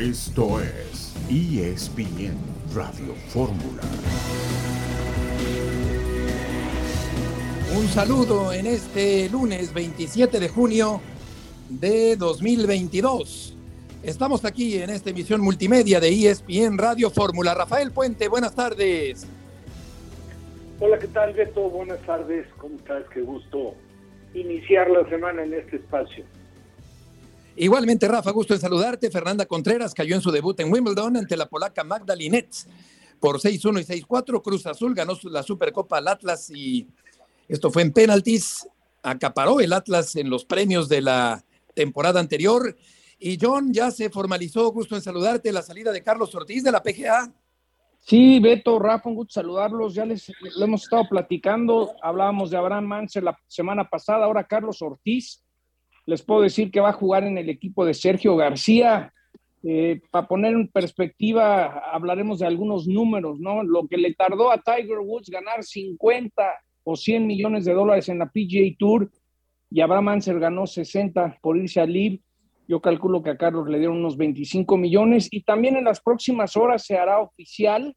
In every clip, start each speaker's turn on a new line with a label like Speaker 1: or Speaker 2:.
Speaker 1: Esto es ESPN Radio Fórmula.
Speaker 2: Un saludo en este lunes 27 de junio de 2022. Estamos aquí en esta emisión multimedia de ESPN Radio Fórmula. Rafael Puente, buenas tardes.
Speaker 3: Hola, ¿qué tal, Beto? Buenas tardes. ¿Cómo estás? Qué gusto iniciar la semana en este espacio.
Speaker 2: Igualmente, Rafa, gusto en saludarte. Fernanda Contreras cayó en su debut en Wimbledon ante la polaca Magda por 6-1 y 6-4. Cruz Azul ganó la Supercopa al Atlas y esto fue en penaltis. Acaparó el Atlas en los premios de la temporada anterior. Y John, ya se formalizó, gusto en saludarte, la salida de Carlos Ortiz de la PGA.
Speaker 4: Sí, Beto, Rafa, un gusto saludarlos. Ya les lo hemos estado platicando. Hablábamos de Abraham Manser la semana pasada, ahora Carlos Ortiz. Les puedo decir que va a jugar en el equipo de Sergio García. Eh, para poner en perspectiva, hablaremos de algunos números, ¿no? Lo que le tardó a Tiger Woods ganar 50 o 100 millones de dólares en la PGA Tour y Abraham Manser ganó 60 por irse al LIV yo calculo que a Carlos le dieron unos 25 millones y también en las próximas horas se hará oficial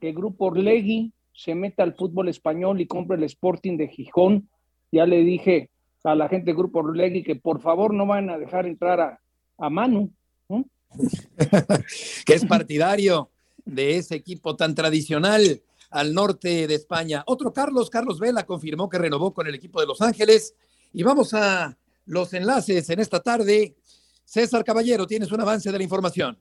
Speaker 4: que el Grupo Orlegui se meta al fútbol español y compre el Sporting de Gijón. Ya le dije a la gente del Grupo Orlegui que por favor no van a dejar entrar a, a Manu.
Speaker 2: que es partidario de ese equipo tan tradicional al norte de España. Otro Carlos, Carlos Vela, confirmó que renovó con el equipo de Los Ángeles. Y vamos a los enlaces en esta tarde. César Caballero, tienes un avance de la información.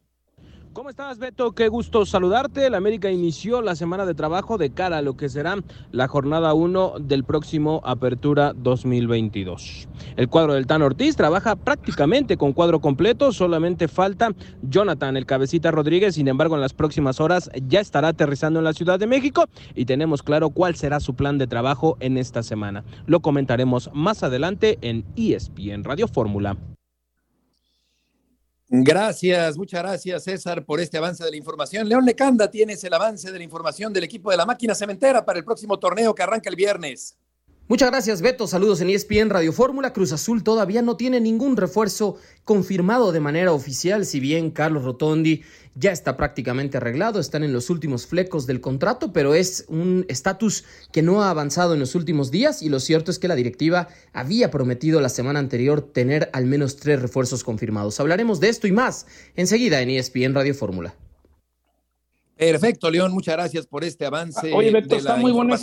Speaker 5: ¿Cómo estás, Beto? Qué gusto saludarte. La América inició la semana de trabajo de cara a lo que será la jornada 1 del próximo Apertura 2022. El cuadro del Tan Ortiz trabaja prácticamente con cuadro completo, solamente falta Jonathan, el cabecita Rodríguez, sin embargo en las próximas horas ya estará aterrizando en la Ciudad de México y tenemos claro cuál será su plan de trabajo en esta semana. Lo comentaremos más adelante en ESPN Radio Fórmula.
Speaker 2: Gracias, muchas gracias César por este avance de la información. León Lecanda, tienes el avance de la información del equipo de la máquina cementera para el próximo torneo que arranca el viernes.
Speaker 6: Muchas gracias, Beto. Saludos en ESPN Radio Fórmula. Cruz Azul todavía no tiene ningún refuerzo confirmado de manera oficial, si bien Carlos Rotondi ya está prácticamente arreglado, están en los últimos flecos del contrato, pero es un estatus que no ha avanzado en los últimos días y lo cierto es que la directiva había prometido la semana anterior tener al menos tres refuerzos confirmados. Hablaremos de esto y más enseguida en ESPN Radio Fórmula.
Speaker 2: Perfecto, León, muchas gracias por este avance.
Speaker 4: Oye, Beto, está muy bueno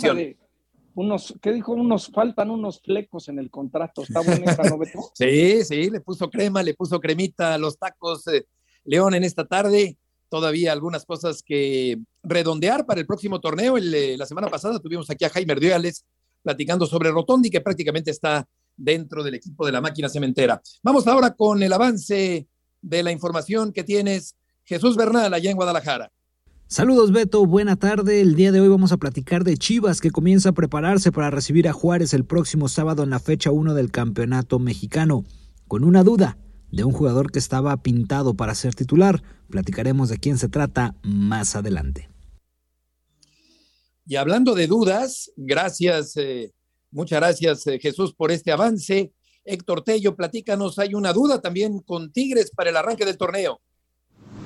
Speaker 4: unos, ¿qué dijo? Unos, faltan unos flecos en el contrato. ¿Está buena esa
Speaker 2: sí, sí, le puso crema, le puso cremita a los tacos eh, León en esta tarde. Todavía algunas cosas que redondear para el próximo torneo. Eh, la semana pasada tuvimos aquí a Jaime Erdioales platicando sobre Rotondi, que prácticamente está dentro del equipo de la máquina cementera. Vamos ahora con el avance de la información que tienes Jesús Bernal allá en Guadalajara.
Speaker 7: Saludos Beto, buena tarde. El día de hoy vamos a platicar de Chivas que comienza a prepararse para recibir a Juárez el próximo sábado en la fecha 1 del Campeonato Mexicano. Con una duda de un jugador que estaba pintado para ser titular, platicaremos de quién se trata más adelante.
Speaker 2: Y hablando de dudas, gracias, eh, muchas gracias eh, Jesús por este avance. Héctor Tello, platícanos, hay una duda también con Tigres para el arranque del torneo.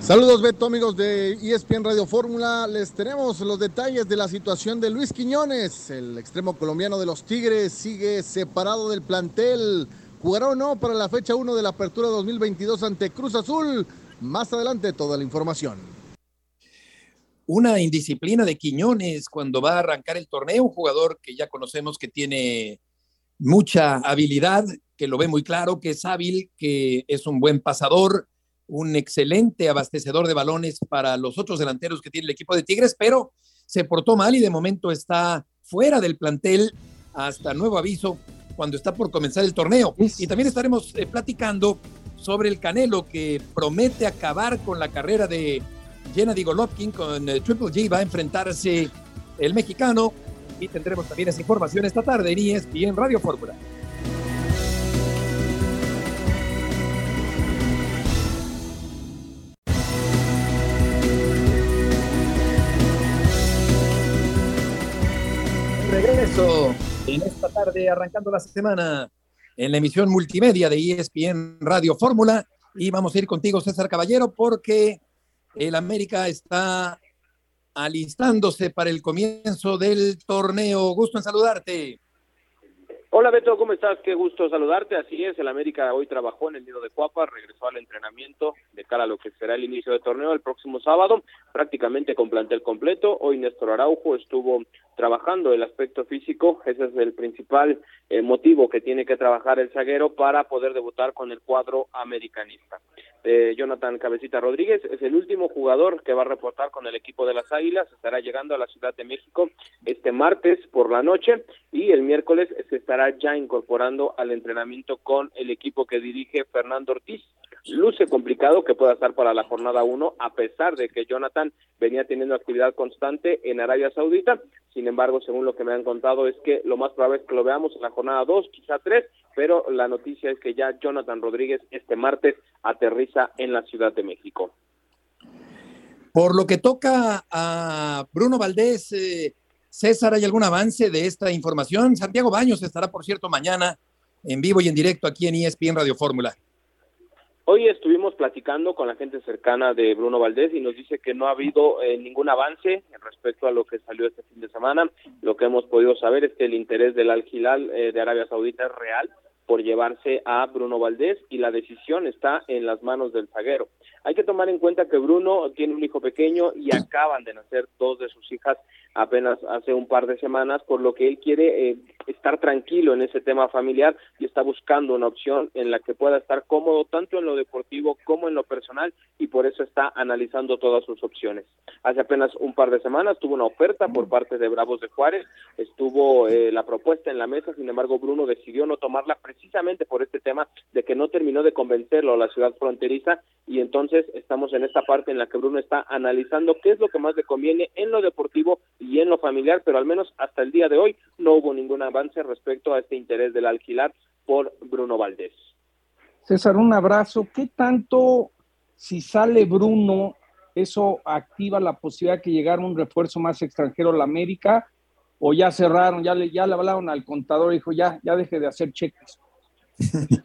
Speaker 8: Saludos Beto amigos de ESPN Radio Fórmula, les tenemos los detalles de la situación de Luis Quiñones, el extremo colombiano de los Tigres sigue separado del plantel, jugará o no para la fecha 1 de la apertura 2022 ante Cruz Azul, más adelante toda la información.
Speaker 2: Una indisciplina de Quiñones cuando va a arrancar el torneo, un jugador que ya conocemos que tiene mucha habilidad, que lo ve muy claro, que es hábil, que es un buen pasador, un excelente abastecedor de balones para los otros delanteros que tiene el equipo de Tigres, pero se portó mal y de momento está fuera del plantel hasta nuevo aviso cuando está por comenzar el torneo. Y también estaremos eh, platicando sobre el Canelo que promete acabar con la carrera de Gennady Golovkin con eh, Triple G. Va a enfrentarse el mexicano y tendremos también esa información esta tarde en ESPN Radio Fórmula. Regreso en esta tarde, arrancando la semana en la emisión multimedia de ESPN Radio Fórmula. Y vamos a ir contigo, César Caballero, porque el América está alistándose para el comienzo del torneo. Gusto en saludarte.
Speaker 9: Hola Beto, ¿cómo estás? Qué gusto saludarte. Así es, el América hoy trabajó en el nido de Cuapa, regresó al entrenamiento de cara a lo que será el inicio del torneo el próximo sábado, prácticamente con plantel completo. Hoy Néstor Araujo estuvo trabajando el aspecto físico, ese es el principal eh, motivo que tiene que trabajar el zaguero para poder debutar con el cuadro americanista. Eh, Jonathan Cabecita Rodríguez es el último jugador que va a reportar con el equipo de las Águilas, estará llegando a la Ciudad de México este martes por la noche y el miércoles se estará ya incorporando al entrenamiento con el equipo que dirige Fernando Ortiz. Luce complicado que pueda estar para la jornada 1, a pesar de que Jonathan venía teniendo actividad constante en Arabia Saudita. Sin embargo, según lo que me han contado, es que lo más probable es que lo veamos en la jornada 2, quizá 3, pero la noticia es que ya Jonathan Rodríguez este martes aterriza en la Ciudad de México.
Speaker 2: Por lo que toca a Bruno Valdés, eh, César, ¿hay algún avance de esta información? Santiago Baños estará, por cierto, mañana en vivo y en directo aquí en ESPN Radio Fórmula.
Speaker 9: Hoy estuvimos platicando con la gente cercana de Bruno Valdés y nos dice que no ha habido eh, ningún avance respecto a lo que salió este fin de semana. Lo que hemos podido saber es que el interés del Al Hilal eh, de Arabia Saudita es real por llevarse a Bruno Valdés y la decisión está en las manos del zaguero. Hay que tomar en cuenta que Bruno tiene un hijo pequeño y acaban de nacer dos de sus hijas apenas hace un par de semanas, por lo que él quiere eh, estar tranquilo en ese tema familiar y está buscando una opción en la que pueda estar cómodo tanto en lo deportivo como en lo personal y por eso está analizando todas sus opciones. Hace apenas un par de semanas tuvo una oferta por parte de Bravos de Juárez, estuvo eh, la propuesta en la mesa, sin embargo Bruno decidió no tomarla precisamente por este tema de que no terminó de convencerlo a la ciudad fronteriza y entonces estamos en esta parte en la que Bruno está analizando qué es lo que más le conviene en lo deportivo y en lo familiar, pero al menos hasta el día de hoy no hubo ningún avance respecto a este interés del alquilar por Bruno Valdés.
Speaker 4: César, un abrazo. ¿Qué tanto, si sale Bruno, eso activa la posibilidad de que llegara un refuerzo más extranjero a la América? ¿O ya cerraron, ya le, ya le hablaron al contador y dijo, ya, ya deje de hacer cheques?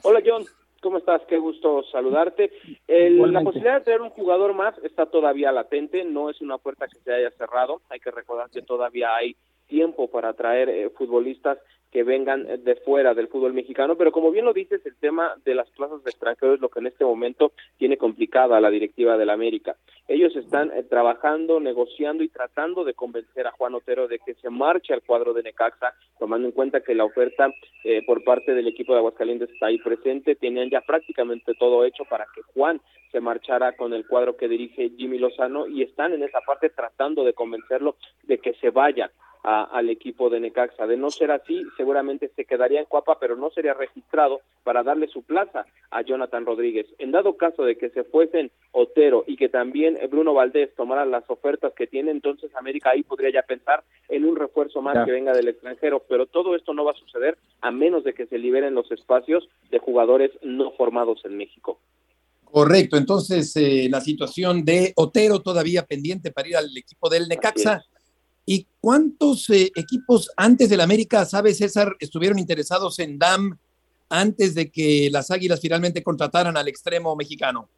Speaker 9: Hola, John. ¿Cómo estás? Qué gusto saludarte. la posibilidad de tener un jugador más está todavía latente, no es una puerta que se haya cerrado. Hay que recordar que todavía hay tiempo para traer eh, futbolistas que vengan de fuera del fútbol mexicano, pero como bien lo dices, el tema de las plazas de extranjeros es lo que en este momento tiene complicada la directiva de la América. Ellos están eh, trabajando, negociando y tratando de convencer a Juan Otero de que se marche al cuadro de Necaxa, tomando en cuenta que la oferta eh, por parte del equipo de Aguascalientes está ahí presente, tenían ya prácticamente todo hecho para que Juan se marchara con el cuadro que dirige Jimmy Lozano y están en esa parte tratando de convencerlo de que se vaya al equipo de Necaxa. De no ser así, seguramente se quedaría en Cuapa, pero no sería registrado para darle su plaza a Jonathan Rodríguez. En dado caso de que se fuesen Otero y que también Bruno Valdés tomara las ofertas que tiene, entonces América ahí podría ya pensar en un refuerzo más que venga del extranjero, pero todo esto no va a suceder a menos de que se liberen los espacios de jugadores no formados en México.
Speaker 2: Correcto, entonces eh, la situación de Otero todavía pendiente para ir al equipo del Necaxa. ¿Y cuántos eh, equipos antes del América, sabe César, estuvieron interesados en DAM antes de que las Águilas finalmente contrataran al extremo mexicano?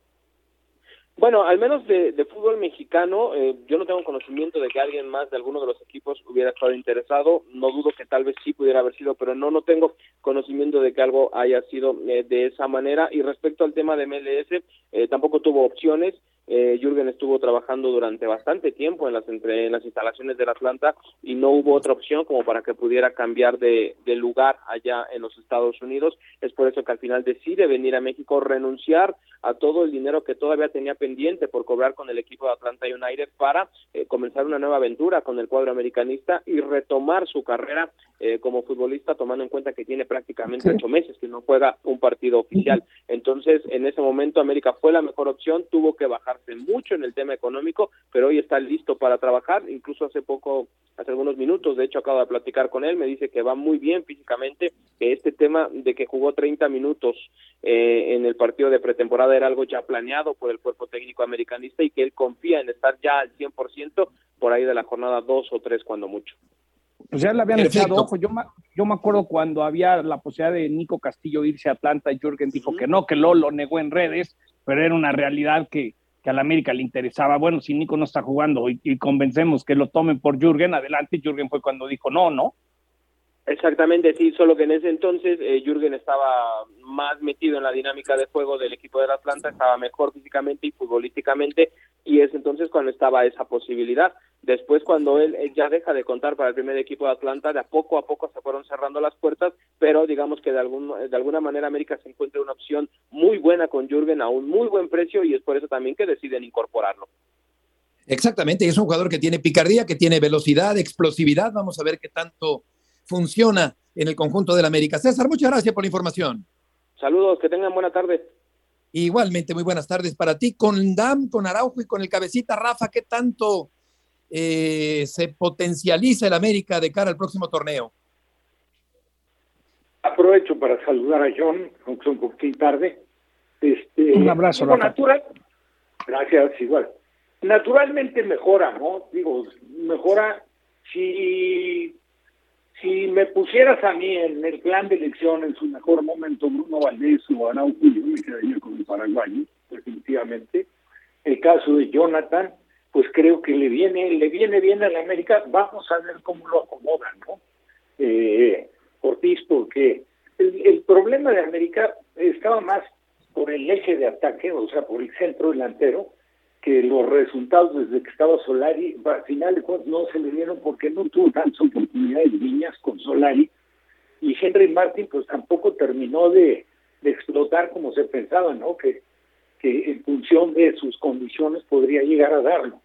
Speaker 9: Bueno, al menos de, fútbol mexicano, eh, yo no tengo conocimiento de que alguien más de alguno de los equipos hubiera estado interesado. No dudo que tal vez sí pudiera haber sido, pero no, no tengo conocimiento de que algo haya sido eh, de esa manera. Y respecto al tema de MLS, tampoco tuvo opciones. Eh, Jürgen estuvo trabajando durante bastante tiempo en las, entre, en las instalaciones del Atlanta y no hubo otra opción como para que pudiera cambiar de, de, lugar allá en los Estados Unidos. Es por eso que al final decide venir a México, renunciar a todo el dinero que todavía tenía pendiente por cobrar con el equipo de Atlanta United para eh, comenzar una nueva aventura con el cuadro americanista y retomar su carrera eh, como futbolista, tomando en cuenta que tiene prácticamente ocho meses que no juega un partido oficial. Entonces, en ese momento, América fue la mejor opción, tuvo que bajarse mucho en el tema económico, pero hoy está listo para trabajar. Incluso hace poco, hace algunos minutos, de hecho, acabo de platicar con él, me dice que va muy bien físicamente, que este tema de que jugó 30 minutos eh, en el partido de pretemporada era algo ya planeado por el cuerpo técnico americanista y que él confía en estar ya al 100% por ahí de la jornada 2 o 3 cuando mucho.
Speaker 4: Pues ya le habían echado ojo. Yo, yo me acuerdo cuando había la posibilidad de Nico Castillo irse a Atlanta, y Jürgen dijo que no, que lo, lo negó en redes. pero era una realidad que, que a la América le interesaba. Bueno, si Nico no está jugando y, convencemos que lo tomen por Jürgen, adelante. Jürgen fue cuando dijo no, ¿no?
Speaker 9: Exactamente, sí, solo que en ese entonces eh, Jürgen estaba más metido en la dinámica de juego del equipo del Atlanta, estaba mejor físicamente y futbolísticamente, y es entonces cuando estaba esa posibilidad. Después, cuando él, ya deja de contar para el primer equipo de Atlanta, de a poco a poco se fueron cerrando las puertas, pero digamos que de, algún, de alguna manera América se encuentra una opción muy buena con Jürgen a un muy buen precio, y es por eso también que deciden incorporarlo.
Speaker 2: Exactamente, es un jugador que tiene picardía, que tiene velocidad, explosividad, vamos a ver qué tanto funciona en el conjunto del América. César, muchas gracias por la información.
Speaker 9: Saludos, que tengan buena tarde.
Speaker 2: Igualmente, muy buenas tardes para ti. Con Dam, con Araujo y con el cabecita Rafa, ¿qué tanto eh, se potencializa el América de cara al próximo torneo?
Speaker 3: Aprovecho para saludar a John, aunque un poquito tarde. Este,
Speaker 4: un abrazo,
Speaker 3: Rafa. Natural, gracias, igual. Naturalmente mejora, ¿no? Digo, mejora si si me pusieras a mí en el plan de elección en su mejor momento Bruno Valdés o Araujo, yo me quedaría con el paraguayo, definitivamente. El caso de Jonathan, pues creo que le viene, le viene bien a la América. Vamos a ver cómo lo acomodan, ¿no? Eh, Ortiz, porque el, el problema de América estaba más por el eje de ataque, o sea, por el centro delantero, que los resultados desde que estaba Solari, al final de cuentas no se le dieron porque no tuvo tantas oportunidades niñas con Solari y Henry Martin pues tampoco terminó de, de explotar como se pensaba, ¿no? Que, que en función de sus condiciones podría llegar a darlo.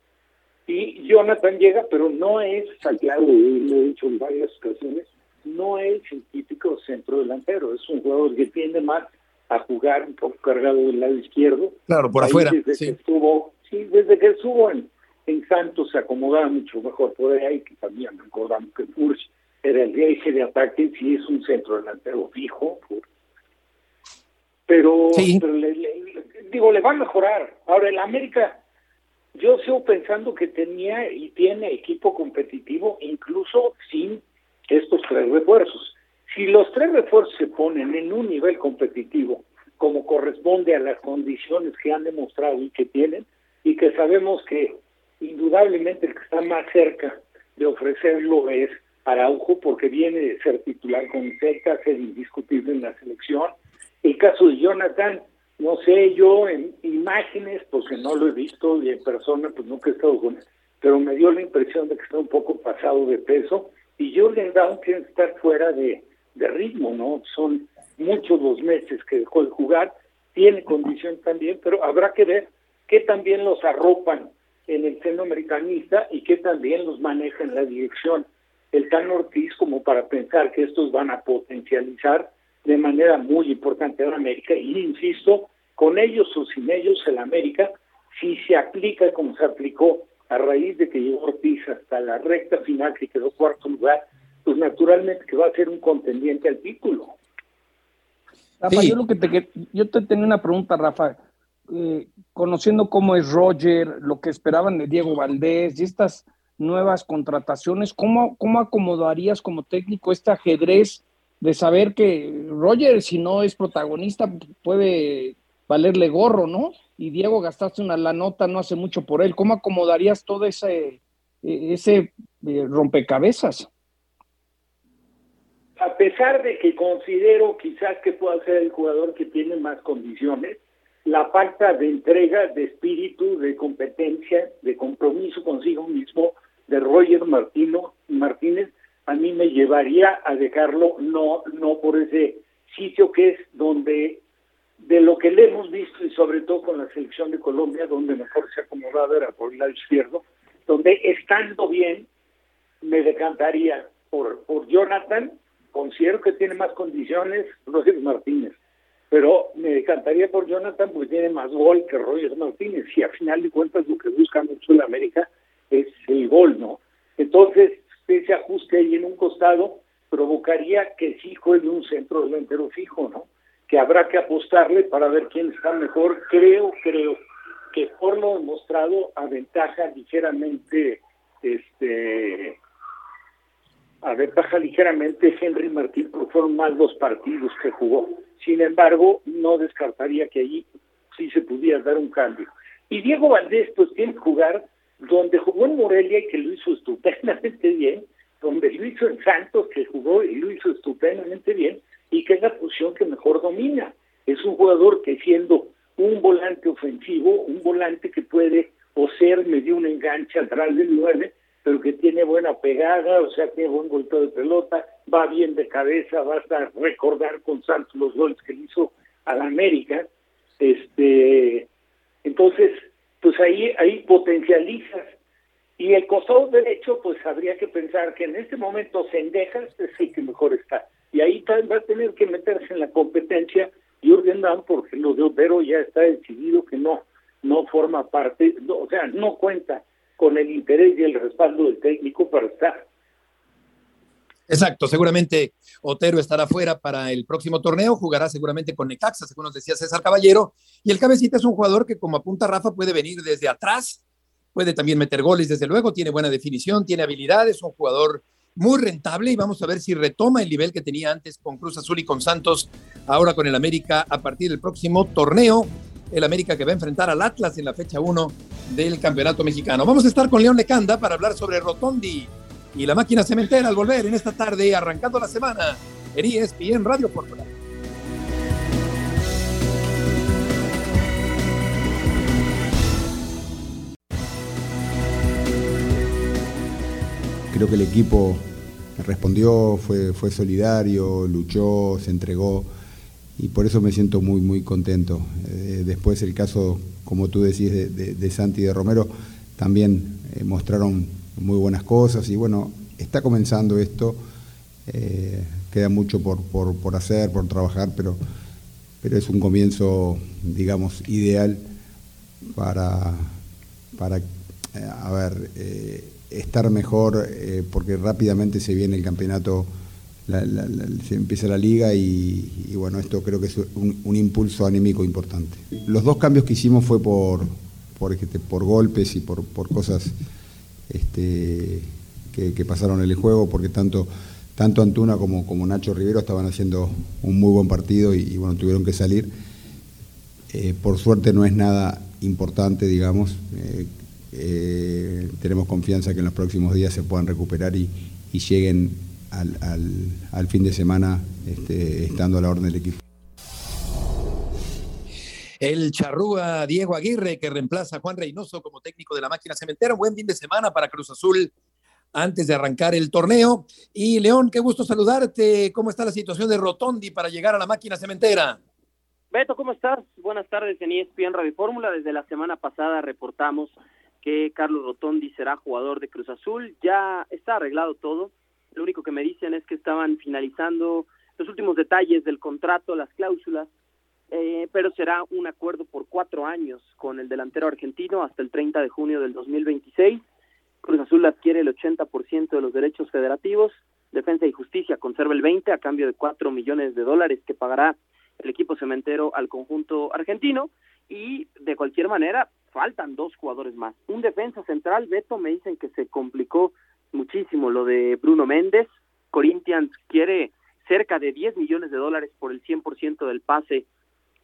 Speaker 3: Y Jonathan llega, pero no es, claro, lo he dicho en varias ocasiones, no es el típico centro delantero, es un jugador que tiende más a jugar un poco cargado del lado izquierdo.
Speaker 2: Claro, por afuera.
Speaker 3: Desde
Speaker 2: sí.
Speaker 3: que estuvo sí, desde que estuvo en, en Santos se acomodaba mucho mejor por ahí, que también recordamos que Furch era el eje de ataque, sí es un centro delantero fijo, pero,
Speaker 2: Sí.
Speaker 3: pero le- le- digo, le va a mejorar. Ahora, el América, yo sigo pensando que tenía y tiene equipo competitivo, incluso sin estos tres refuerzos. Si los tres refuerzos se ponen en un nivel competitivo, como corresponde a las condiciones que han demostrado y que tienen, y que sabemos que indudablemente el que está más cerca de ofrecerlo es Araujo, porque viene de ser titular con Celta, ser indiscutible en la selección. El caso de Jonathan, no sé, yo en imágenes, porque no lo he visto, y en persona, pues nunca he estado con él, pero me dio la impresión de que está un poco pasado de peso, y Jordan Brown tiene que estar fuera de, de ritmo, ¿no? Son muchos los meses que dejó de jugar, tiene condición también, pero habrá que ver que también los arropan en el seno americanista y que también los maneja en la dirección el Tan Ortiz como para pensar que estos van a potencializar de manera muy importante a la América y insisto, con ellos o sin ellos el América, si se aplica como se aplicó a raíz de que llegó Ortiz hasta la recta final que quedó cuarto lugar, pues naturalmente que va a ser un contendiente al título.
Speaker 4: Rafa,
Speaker 2: Sí.
Speaker 4: yo lo que te yo te tenía una pregunta, Rafa. Eh, conociendo cómo es Roger, lo que esperaban de Diego Valdés y estas nuevas contrataciones, ¿cómo, cómo acomodarías como técnico este ajedrez de saber que Roger, si no es protagonista, puede valerle gorro, ¿no? Y Diego gastaste una la nota no hace mucho por él. ¿Cómo acomodarías todo ese, eh, ese eh, rompecabezas?
Speaker 3: a pesar de que considero quizás que pueda ser el jugador que tiene más condiciones, la falta de entrega, de espíritu, de competencia, de compromiso consigo mismo de Roger Martino, Martínez, a mí me llevaría a dejarlo no, no por ese sitio que es donde de lo que le hemos visto y sobre todo con la selección de Colombia, donde mejor se ha acomodado era por el lado izquierdo, donde estando bien me decantaría por, por Jonathan, considero que tiene más condiciones Roger Martínez, pero me decantaría por Jonathan porque tiene más gol que Roger Martínez y a final de cuentas lo que busca mucho el América es el gol, ¿no? Entonces, ese ajuste ahí en un costado provocaría que sí juegue un centro delantero fijo, ¿no? Que habrá que apostarle para ver quién está mejor. Creo, creo que por lo demostrado aventaja ligeramente este aventaja ligeramente Henry Martín porque fueron más los partidos que jugó. Sin embargo, no descartaría que allí sí se pudiera dar un cambio. Y Diego Valdés, pues tiene que jugar donde jugó en Morelia y que lo hizo estupendamente bien, donde lo hizo en Santos, que jugó y lo hizo estupendamente bien, y que es la posición que mejor domina. Es un jugador que siendo un volante ofensivo, un volante que puede o ser medio un enganche atrás del 9, pero que tiene buena pegada, o sea, tiene buen golpeo de pelota, va bien de cabeza, basta recordar con Santos los goles que hizo a la América. Este, entonces, pues ahí, ahí potencializas. Y el costado derecho, pues habría que pensar que en este momento Sendejas es el que mejor está. Y ahí va a tener que meterse en la competencia Jürgen Damm, porque lo de Otero ya está decidido que no, no forma parte, o sea, no cuenta con el interés y el respaldo del técnico para estar.
Speaker 2: Exacto, seguramente Otero estará fuera para el próximo torneo, jugará seguramente con Necaxa, según nos decía César Caballero, y el cabecita es un jugador que como apunta Rafa puede venir desde atrás, puede también meter goles desde luego, tiene buena definición, tiene habilidades, un jugador muy rentable y vamos a ver si retoma el nivel que tenía antes con Cruz Azul y con Santos, ahora con el América a partir del próximo torneo el América que va a enfrentar al Atlas en la fecha 1 del Campeonato Mexicano. Vamos a estar con León Lecanda para hablar sobre Rotondi y la máquina cementera al volver en esta tarde, arrancando la semana en ESPN Radio Fórmula.
Speaker 10: Creo que el equipo respondió, fue, fue solidario, luchó, se entregó y por eso me siento muy, muy contento. Eh, después el caso, como tú decís, de, Santi y de Romero, también eh, mostraron muy buenas cosas y bueno, está comenzando esto, eh, queda mucho por, por, hacer, por trabajar, pero, pero es un comienzo, digamos, ideal para, para a ver, estar mejor, porque rápidamente se viene el campeonato se empieza la liga y, bueno, esto creo que es un, impulso anímico importante. Los dos cambios que hicimos fue por, por, este, golpes y por, cosas este, que, pasaron en el juego, porque tanto, tanto Antuna como, como Nacho Rivero estaban haciendo un muy buen partido y, bueno, tuvieron que salir. Eh, por suerte no es nada importante, digamos. Eh, eh, tenemos confianza que en los próximos días se puedan recuperar y lleguen al, fin de semana este, estando a la orden del equipo.
Speaker 2: El charrúa Diego Aguirre, que reemplaza a Juan Reynoso como técnico de la máquina cementera. Buen fin de semana para Cruz Azul antes de arrancar el torneo. Y León, qué gusto saludarte. ¿Cómo está la situación de Rotondi para llegar a la máquina cementera?
Speaker 11: Beto, ¿cómo estás? Buenas tardes en ESPN Radio Fórmula. Desde la semana pasada reportamos que Carlos Rotondi será jugador de Cruz Azul. Ya está arreglado todo lo único que me dicen es que estaban finalizando los últimos detalles del contrato, las cláusulas, eh, pero será un acuerdo por cuatro años con el delantero argentino hasta el 30 de junio del 2026. Cruz Azul adquiere el 80% de los derechos federativos. Defensa y Justicia conserva el 20 a cambio de cuatro millones de dólares que pagará el equipo cementero al conjunto argentino. Y de cualquier manera, faltan dos jugadores más. Un defensa central, Beto, me dicen que se complicó muchísimo lo de Bruno Méndez. Corinthians quiere cerca de 10 millones de dólares por el 100% del pase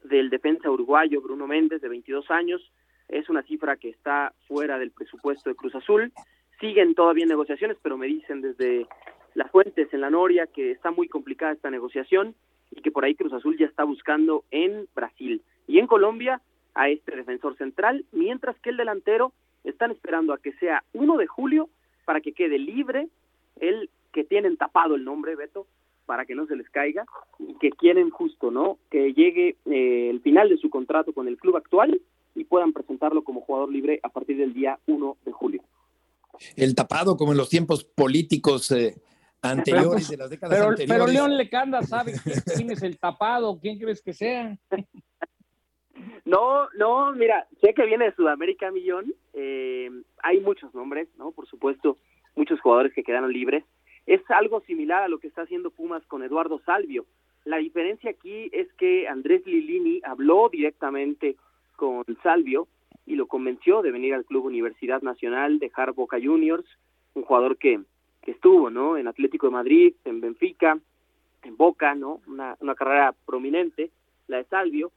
Speaker 11: del defensa uruguayo Bruno Méndez de 22 años. Es una cifra que está fuera del presupuesto de Cruz Azul. Siguen todavía negociaciones, pero me dicen desde las fuentes en la Noria que está muy complicada esta negociación y que por ahí Cruz Azul ya está buscando en Brasil y en Colombia a este defensor central, mientras que el delantero están esperando a que sea 1 de julio para que quede libre el que tienen tapado el nombre, Beto, para que no se les caiga, y que quieren justo, ¿no? Que llegue eh, el final de su contrato con el club actual y puedan presentarlo como jugador libre a partir del día 1 de julio.
Speaker 2: El tapado, como en los tiempos políticos eh, anteriores, de las décadas
Speaker 4: pero,
Speaker 2: anteriores.
Speaker 4: Pero León Lecanda sabe quién es el tapado, quién crees que sea.
Speaker 11: No, no, mira, sé que viene de Sudamérica Millón, eh, hay muchos nombres, ¿no? Por supuesto, muchos jugadores que quedaron libres. Es algo similar a lo que está haciendo Pumas con Eduardo Salvio. La diferencia aquí es que Andrés Lilini habló directamente con Salvio y lo convenció de venir al Club Universidad Nacional, dejar Boca Juniors, un jugador que, que estuvo, ¿no? En Atlético de Madrid, en Benfica, en Boca, ¿no? Una, una carrera prominente, la de Salvio,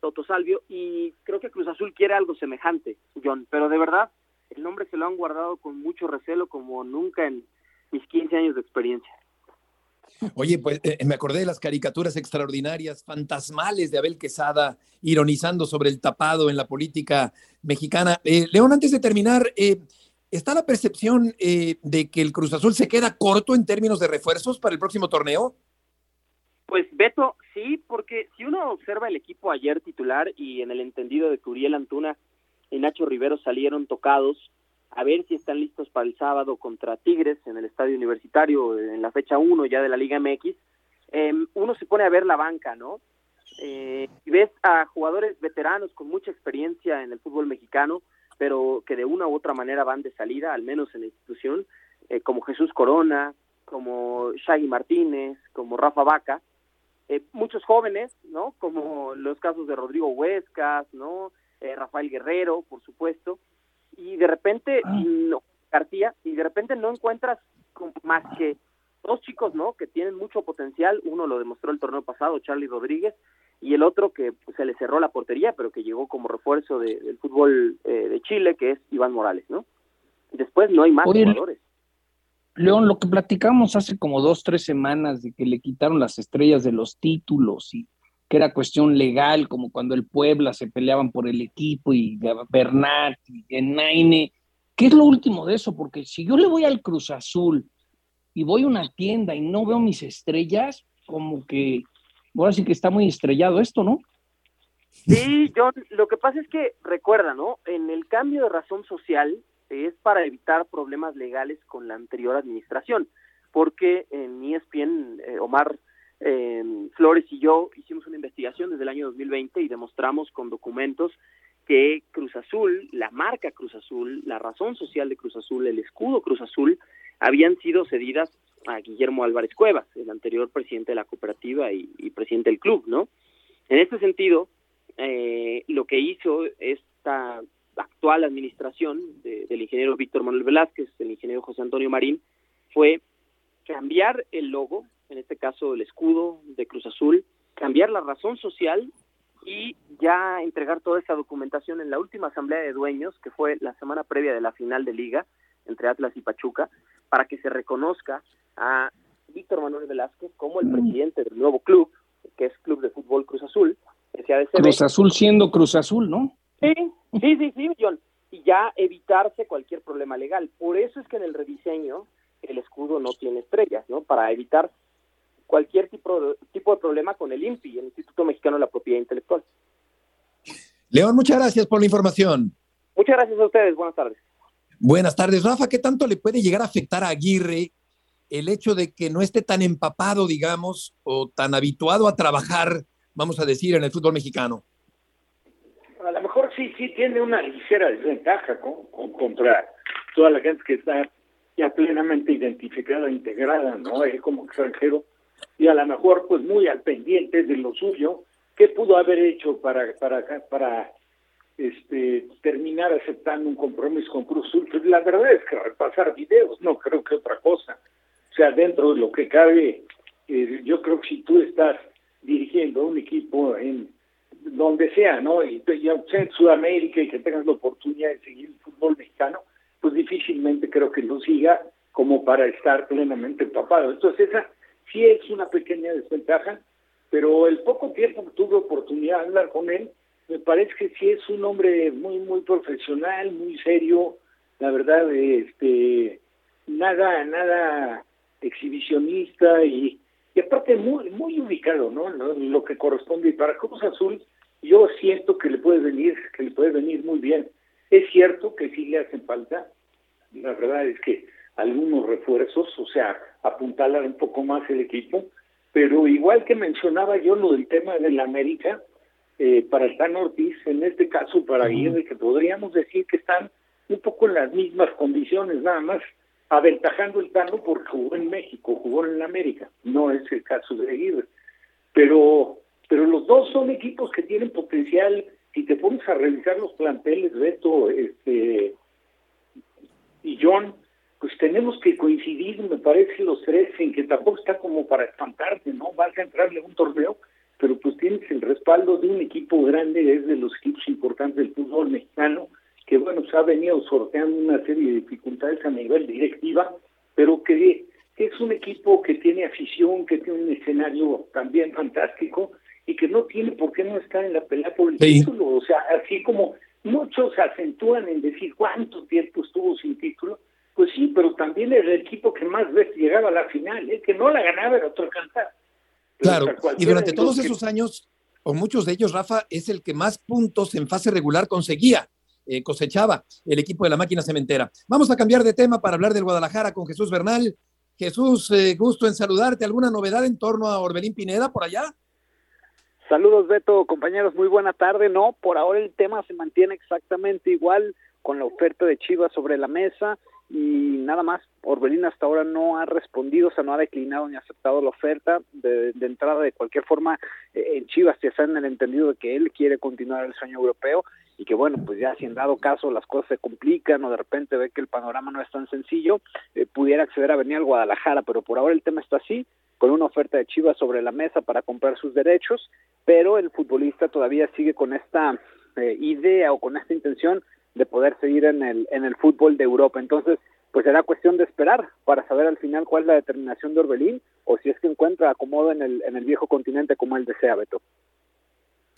Speaker 11: Toto Salvio, y creo que Cruz Azul quiere algo semejante, John, pero de verdad, el nombre se lo han guardado con mucho recelo como nunca en mis 15 años de experiencia.
Speaker 2: Oye, pues eh, me acordé de las caricaturas extraordinarias, fantasmales de Abel Quesada, ironizando sobre el tapado en la política mexicana. Eh, León, antes de terminar, eh, ¿está la percepción de que el Cruz Azul se queda corto en términos de refuerzos para el próximo torneo?
Speaker 11: Pues Beto, sí, porque si uno observa el equipo ayer titular y en el entendido de que Uriel Antuna y Nacho Rivero salieron tocados, a ver si están listos para el sábado contra Tigres en el Estadio Universitario en la fecha 1 ya de la Liga MX, em, uno se pone a ver la banca, ¿no? Eh, y ves a jugadores veteranos con mucha experiencia en el fútbol mexicano, pero que de una u otra manera van de salida, al menos en la institución, eh, como Jesús Corona, como Shaggy Martínez, como Rafa Vaca, eh, muchos jóvenes, ¿no? Como los casos de Rodrigo Huescas, ¿no? Rafael Guerrero, por supuesto, y de repente ah. no, García y de repente no encuentras más que dos chicos, ¿no? Que tienen mucho potencial. Uno lo demostró el torneo pasado, Charlie Rodríguez, y el otro que pues, se le cerró la portería, pero que llegó como refuerzo del fútbol eh, de Chile, que es Iván Morales, ¿no? Después no hay más jugadores.
Speaker 4: León, lo que platicamos hace como dos, tres semanas de que le quitaron las estrellas de los títulos y que era cuestión legal, como cuando el Puebla se peleaban por el equipo y Bernat y Naine. ¿Qué es lo último de eso? Porque si yo le voy al Cruz Azul y voy a una tienda y no veo mis estrellas, como que ahora sí que está muy estrellado esto, ¿no?
Speaker 11: Sí, John, lo que pasa es que recuerda, ¿no? En el cambio de razón social es para evitar problemas legales con la anterior administración, porque en ESPN, eh, Omar eh, Flores y yo hicimos una investigación desde el año 2020 y demostramos con documentos que Cruz Azul, la marca Cruz Azul, la razón social de Cruz Azul, el escudo Cruz Azul, habían sido cedidas a Guillermo Álvarez Cuevas, el anterior presidente de la cooperativa y, presidente del club, ¿no? En este sentido, eh, lo que hizo esta actual administración del ingeniero Víctor Manuel Velázquez, del ingeniero José Antonio Marín, fue cambiar el logo, en este caso el escudo de Cruz Azul, cambiar la razón social y ya entregar toda esa documentación en la última asamblea de dueños, que fue la semana previa de la final de liga entre Atlas y Pachuca, para que se reconozca a Víctor Manuel Velázquez como el presidente del nuevo club, que es Club de Fútbol Cruz Azul.
Speaker 4: Cruz Azul siendo Cruz Azul, ¿no?
Speaker 11: Sí, sí, sí, sí, John. Y ya evitarse cualquier problema legal. Por eso es que en el rediseño el escudo no tiene estrellas, ¿no? Para evitar cualquier tipo de, tipo de problema con el INPI, el Instituto Mexicano de la Propiedad Intelectual.
Speaker 2: León, muchas gracias por la información.
Speaker 11: Muchas gracias a ustedes, buenas tardes.
Speaker 2: Buenas tardes, Rafa. ¿Qué tanto le puede llegar a afectar a Aguirre el hecho de que no esté tan empapado, digamos, o tan habituado a trabajar, vamos a decir, en el fútbol mexicano?
Speaker 3: Sí, sí tiene una ligera desventaja contra toda la gente que está ya plenamente identificada, integrada, ¿no? Él como extranjero y a lo mejor pues muy al pendiente de lo suyo, ¿qué pudo haber hecho para para para este terminar aceptando un compromiso con Cruz Azul? Pues la verdad es que pasar videos, no creo que otra cosa. O sea, dentro de lo que cabe, eh, yo creo que si tú estás dirigiendo un equipo en donde sea, ¿no? Y, y en Sudamérica y que tengas la oportunidad de seguir el fútbol mexicano, pues difícilmente creo que lo siga como para estar plenamente empapado. Entonces esa sí es una pequeña desventaja, pero el poco tiempo que tuve oportunidad de hablar con él, me parece que sí es un hombre muy, muy profesional, muy serio, la verdad, este, nada, nada exhibicionista y, y aparte muy, muy ubicado, ¿no? Lo, que corresponde. Y para Cruz Azul, yo siento que le puede venir, que le puede venir muy bien. Es cierto que sí le hacen falta, la verdad es que algunos refuerzos, o sea, apuntalar un poco más el equipo, pero igual que mencionaba yo lo del tema del América, eh, para Stan Ortiz, en este caso para Aguirre, que podríamos decir que están un poco en las mismas condiciones, nada más aventajando el Tano porque jugó en México, jugó en América, no es el caso de Aguirre. Pero, pero los dos son equipos que tienen potencial si te pones a revisar los planteles, Beto este, y John, pues tenemos que coincidir, me parece, los tres, en que tampoco está como para espantarte, ¿no? Vas a entrarle a un torneo pero pues tienes el respaldo de un equipo grande, es de los equipos importantes del fútbol mexicano, que bueno, se ha venido sorteando una serie de dificultades a nivel directiva, pero que, es un equipo que tiene afición, que tiene un escenario también fantástico y que no tiene por qué no estar en la pelea por el título. O sea, así como muchos acentúan en decir cuánto tiempo estuvo sin título, pues sí, pero también era el equipo que más veces llegaba a la final, ¿eh? que no la ganaba era otro cantar.
Speaker 2: Claro, y durante todos esos años, o muchos de ellos, Rafa, es el que más puntos en fase regular conseguía, eh, cosechaba el equipo de la máquina cementera. Vamos a cambiar de tema para hablar del Guadalajara con Jesús Bernal. Jesús, eh, gusto en saludarte. ¿Alguna novedad en torno a Orbelín Pineda por allá?
Speaker 12: Saludos, Beto, compañeros, muy buena tarde. No, por ahora el tema se mantiene exactamente igual con la oferta de Chivas sobre la mesa y nada más. Orbelín hasta ahora no ha respondido, o sea, no ha declinado ni aceptado la oferta de, entrada. De cualquier forma, eh, en Chivas ya está en el entendido de que él quiere continuar el sueño europeo y que bueno, pues ya si en dado caso las cosas se complican o de repente ve que el panorama no es tan sencillo, eh, pudiera acceder a venir al Guadalajara, pero por ahora el tema está así, con una oferta de Chivas sobre la mesa para comprar sus derechos, pero el futbolista todavía sigue con esta eh, idea o con esta intención de poder seguir en el, en el fútbol de Europa. Entonces, pues será cuestión de esperar para saber al final cuál es la determinación de Orbelín o si es que encuentra acomodo en el, en el viejo continente como él desea, Beto.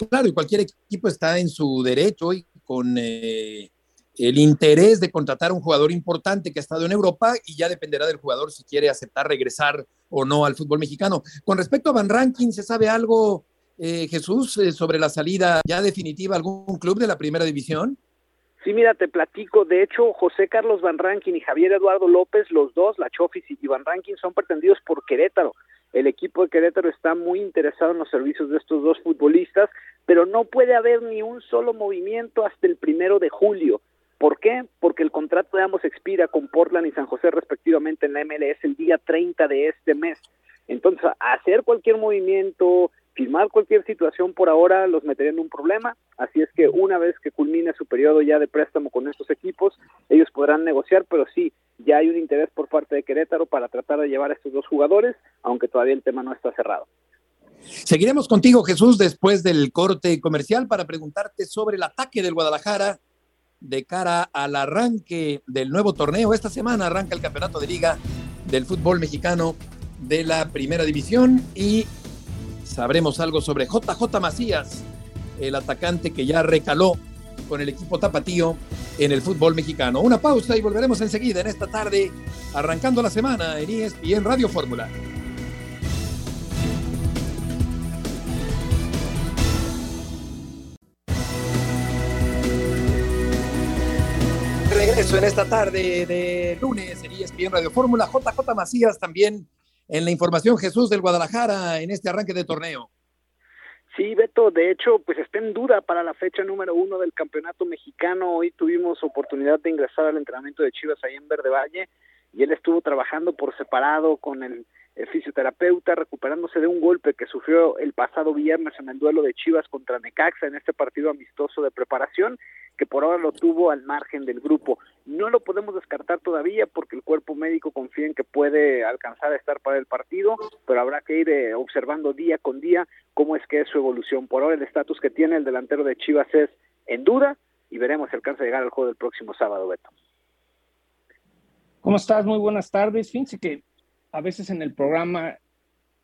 Speaker 2: Claro, y cualquier equipo está en su derecho y con eh, el interés de contratar a un jugador importante que ha estado en Europa y ya dependerá del jugador si quiere aceptar regresar o no al fútbol mexicano. Con respecto a Van Ranking, ¿se sabe algo, eh, Jesús, eh, sobre la salida ya definitiva a algún club de la primera división?
Speaker 12: Sí, mira, te platico. De hecho, José Carlos Van Rankin y Javier Eduardo López, los dos, la Chofis y Van Rankin, son pretendidos por Querétaro. El equipo de Querétaro está muy interesado en los servicios de estos dos futbolistas, pero no puede haber ni un solo movimiento hasta el primero de julio. ¿Por qué? Porque el contrato de ambos expira con Portland y San José respectivamente en la MLS el día 30 de este mes. Entonces, hacer cualquier movimiento, firmar cualquier situación por ahora los metería en un problema, así es que una vez que culmine su periodo ya de préstamo con estos equipos, ellos podrán negociar, pero sí, ya hay un interés por parte de Querétaro para tratar de llevar a estos dos jugadores, aunque todavía el tema no está cerrado.
Speaker 2: Seguiremos contigo, Jesús, después del corte comercial para preguntarte sobre el ataque del Guadalajara de cara al arranque del nuevo torneo. Esta semana arranca el campeonato de liga del fútbol mexicano de la primera división y sabremos algo sobre JJ Macías, el atacante que ya recaló con el equipo tapatío en el fútbol mexicano. Una pausa y volveremos enseguida en esta tarde, arrancando la semana en ESPN Radio Fórmula. Regreso en esta tarde de lunes en ESPN Radio Fórmula. JJ Macías también en la información Jesús del Guadalajara en este arranque de torneo.
Speaker 12: Sí, Beto, de hecho, pues está en duda para la fecha número uno del campeonato mexicano. Hoy tuvimos oportunidad de ingresar al entrenamiento de Chivas ahí en Verde Valle y él estuvo trabajando por separado con el, fisioterapeuta, recuperándose de un golpe que sufrió el pasado viernes en el duelo de Chivas contra Necaxa en este partido amistoso de preparación que por ahora lo tuvo al margen del grupo. No lo podemos descartar todavía porque el cuerpo médico confía en que puede alcanzar a estar para el partido, pero habrá que ir eh, observando día con día cómo es que es su evolución. Por ahora el estatus que tiene el delantero de Chivas es en duda y veremos si alcanza a llegar al juego del próximo sábado, Beto.
Speaker 4: ¿Cómo estás? Muy buenas tardes. Fíjense que a veces en el programa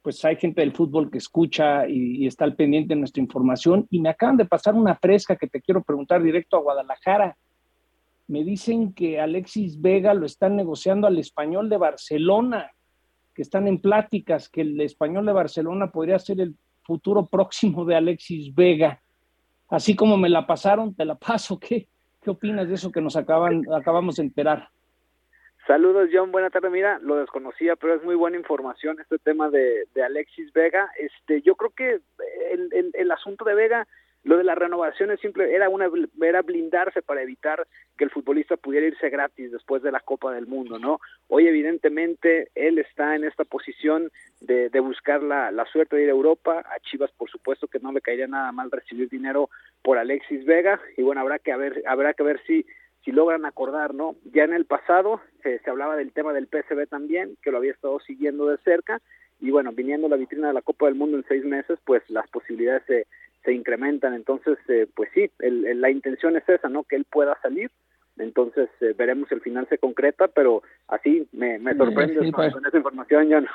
Speaker 4: pues hay gente del fútbol que escucha y, está al pendiente de nuestra información y me acaban de pasar una fresca que te quiero preguntar directo a Guadalajara. Me dicen que Alexis Vega lo están negociando al español de Barcelona, que están en pláticas, que el español de Barcelona podría ser el futuro próximo de Alexis Vega. Así como me la pasaron, te la paso. ¿Qué, qué opinas de eso que nos acaban, acabamos de enterar?
Speaker 12: Saludos, John. Buena tarde. Mira, lo desconocía, pero es muy buena información este tema de, Alexis Vega. Este, yo creo que el, el, el, asunto de Vega, lo de la renovación es simple, era una era blindarse para evitar que el futbolista pudiera irse gratis después de la Copa del Mundo, ¿no? Hoy evidentemente él está en esta posición de, de buscar la, la suerte de ir a Europa. A Chivas, por supuesto, que no le caería nada mal recibir dinero por Alexis Vega y bueno, habrá que ver, habrá que ver si si logran acordar, ¿no? Ya en el pasado eh, se hablaba del tema del PSB también, que lo había estado siguiendo de cerca, y bueno, viniendo la vitrina de la Copa del Mundo en seis meses, pues las posibilidades se, se incrementan. Entonces, eh, pues sí, el, la intención es esa, ¿no? Que él pueda salir. Entonces, eh, veremos el final se concreta, pero así me, me sorprende
Speaker 4: Sí,
Speaker 12: con,
Speaker 4: pues.
Speaker 12: con esa información, John.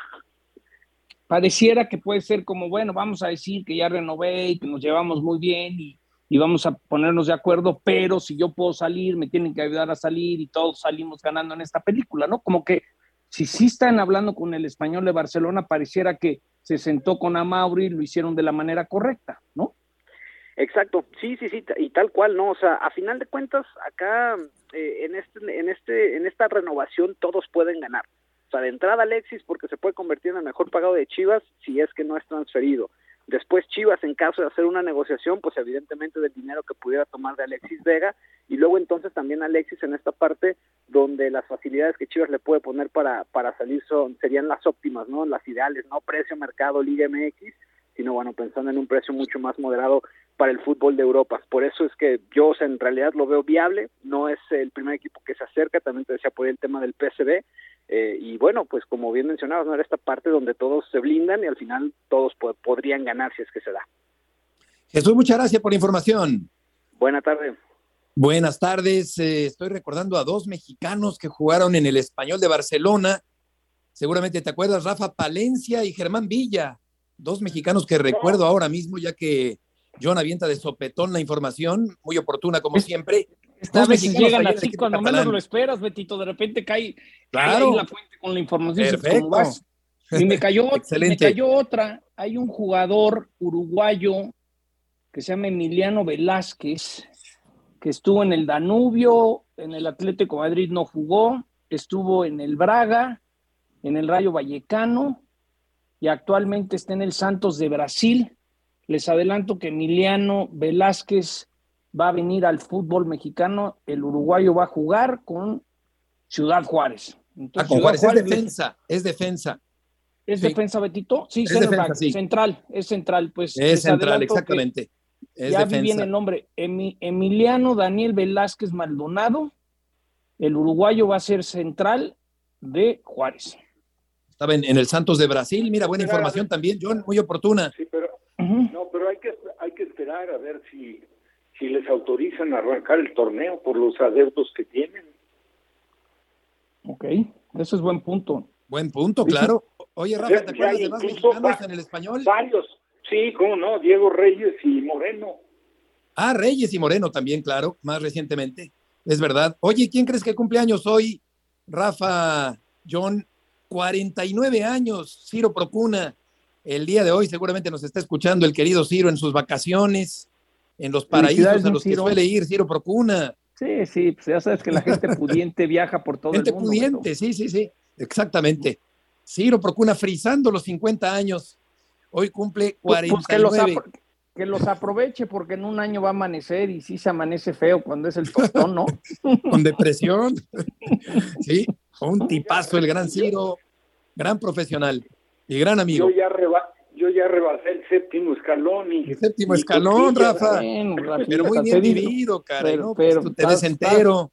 Speaker 4: Pareciera que puede ser como, bueno, vamos a decir que ya renové y que nos llevamos muy bien y, y vamos a ponernos de acuerdo, pero si yo puedo salir, me tienen que ayudar a salir y todos salimos ganando en esta película, ¿no? Como que si sí están hablando con el español de Barcelona, pareciera que se sentó con Amauri y lo hicieron de la manera correcta, ¿no?
Speaker 12: Exacto, sí, sí, sí, y tal cual, ¿no? O sea, a final de cuentas, acá eh, en este, en este, en esta renovación todos pueden ganar. O sea, de entrada Alexis porque se puede convertir en el mejor pagado de Chivas si es que no es transferido. Después Chivas, en caso de hacer una negociación, pues evidentemente del dinero que pudiera tomar de Alexis Vega, y luego entonces también Alexis en esta parte donde las facilidades que Chivas le puede poner para, para salir son, serían las óptimas, ¿no? Las ideales, no precio, mercado, Liga MX, sino bueno, pensando en un precio mucho más moderado para el fútbol de Europa. Por eso es que yo o sea, en realidad lo veo viable, no es el primer equipo que se acerca, también te decía por ahí el tema del PSV, eh, y bueno, pues como bien mencionabas, ¿no? era esta parte donde todos se blindan y al final todos po- podrían ganar si es que se da.
Speaker 2: Jesús, muchas gracias por la información.
Speaker 12: Buena tarde.
Speaker 2: Buenas tardes. eh, estoy recordando a dos mexicanos que jugaron en el Español de Barcelona. Seguramente te acuerdas, Rafa Palencia y Germán Villa. Dos mexicanos que recuerdo ahora mismo, ya que John avienta de sopetón la información, muy oportuna como siempre.
Speaker 4: Esta vez llegan así cuando menos lo esperas, Betito, de repente cae,
Speaker 2: Claro.
Speaker 4: cae la fuente con la información.
Speaker 2: Perfecto.
Speaker 4: Y me cayó, me cayó otra. Hay un jugador uruguayo que se llama Emiliano Velázquez, que estuvo en el Danubio, en el Atlético de Madrid no jugó, estuvo en el Braga, en el Rayo Vallecano y actualmente está en el Santos de Brasil. Les adelanto que Emiliano Velázquez va a venir al fútbol mexicano, el uruguayo va a jugar con Ciudad Juárez.
Speaker 2: Ah, con Juárez, es defensa, es defensa.
Speaker 4: ¿Es
Speaker 2: Sí.
Speaker 4: defensa, Betito? Sí,
Speaker 2: Es defensa, sí.
Speaker 4: central, es central. Pues
Speaker 2: Es central, exactamente. Es
Speaker 4: ya vi bien
Speaker 2: defensa.
Speaker 4: el nombre. Emi- Emiliano Daniel Velázquez Maldonado, el uruguayo va a ser central de Juárez.
Speaker 2: Estaba en, en el Santos de Brasil. Mira, buena
Speaker 3: Esperar
Speaker 2: información también, John, muy oportuna.
Speaker 3: Sí, pero no, pero hay que hay que esperar a ver si si les autorizan a arrancar el torneo por los adeptos que tienen.
Speaker 4: Ok, eso es buen punto.
Speaker 2: Buen punto, claro. Oye, Rafa, ¿te acuerdas de más
Speaker 3: incluso
Speaker 2: mexicanos en el español?
Speaker 3: Varios, sí, cómo no, Diego Reyes y Moreno.
Speaker 2: Ah, Reyes y Moreno también, claro, más recientemente. Es verdad. Oye, ¿quién crees que cumple años hoy? Rafa, John, 49 años, Ciro Procuna. El día de hoy seguramente nos está escuchando el querido Ciro en sus vacaciones, en los paraísos a los que
Speaker 4: Ciro.
Speaker 2: suele ir Ciro Procuna.
Speaker 4: Sí, sí, pues ya sabes que la gente pudiente viaja por todo
Speaker 2: Gente
Speaker 4: el mundo.
Speaker 2: pudiente, sí, sí, sí, exactamente. Ciro Procuna frizando los 50 años. Hoy cumple
Speaker 4: Pues- pues que, los
Speaker 2: 49.
Speaker 4: que los aproveche porque en un año va a amanecer y sí se amanece feo cuando es el tostón, ¿no?
Speaker 2: con depresión. Sí, un tipazo el gran Ciro, gran profesional y gran amigo.
Speaker 3: Yo ya reba- yo ya rebasé el séptimo escalón y
Speaker 2: El séptimo
Speaker 3: y
Speaker 2: escalón, Rafa.
Speaker 4: Bueno, Rafita,
Speaker 2: Pero muy bien vivido, caray,
Speaker 4: pero-
Speaker 2: ¿no? Pues
Speaker 4: pero
Speaker 2: tú te ves
Speaker 4: estás-
Speaker 2: entero,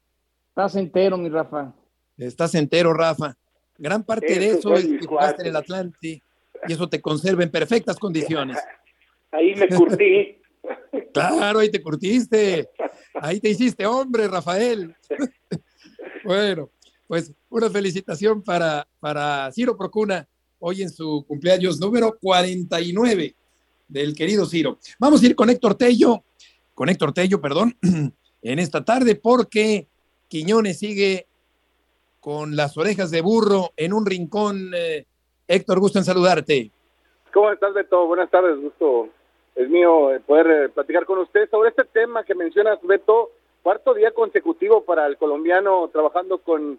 Speaker 4: Estás entero, mi Rafa.
Speaker 2: estás entero, Rafa. Gran parte de eso es que jugaste en el. Atlante y eso te conserva en perfectas condiciones.
Speaker 3: Ahí me curtí.
Speaker 2: Claro, ahí te curtiste. Ahí te hiciste hombre, Rafael. Bueno, pues una felicitación para, para Ciro Procuna, hoy en su cumpleaños número 49 del querido Ciro. Vamos a ir con Héctor Tello, con Héctor Tello, perdón, en esta tarde, porque Quiñones sigue con las orejas de burro en un rincón. Eh, Héctor, gusto en saludarte.
Speaker 13: ¿Cómo estás, Beto? Buenas tardes, gusto es mío eh, poder eh, platicar con usted sobre este tema que mencionas, Beto. Cuarto día consecutivo para el colombiano trabajando con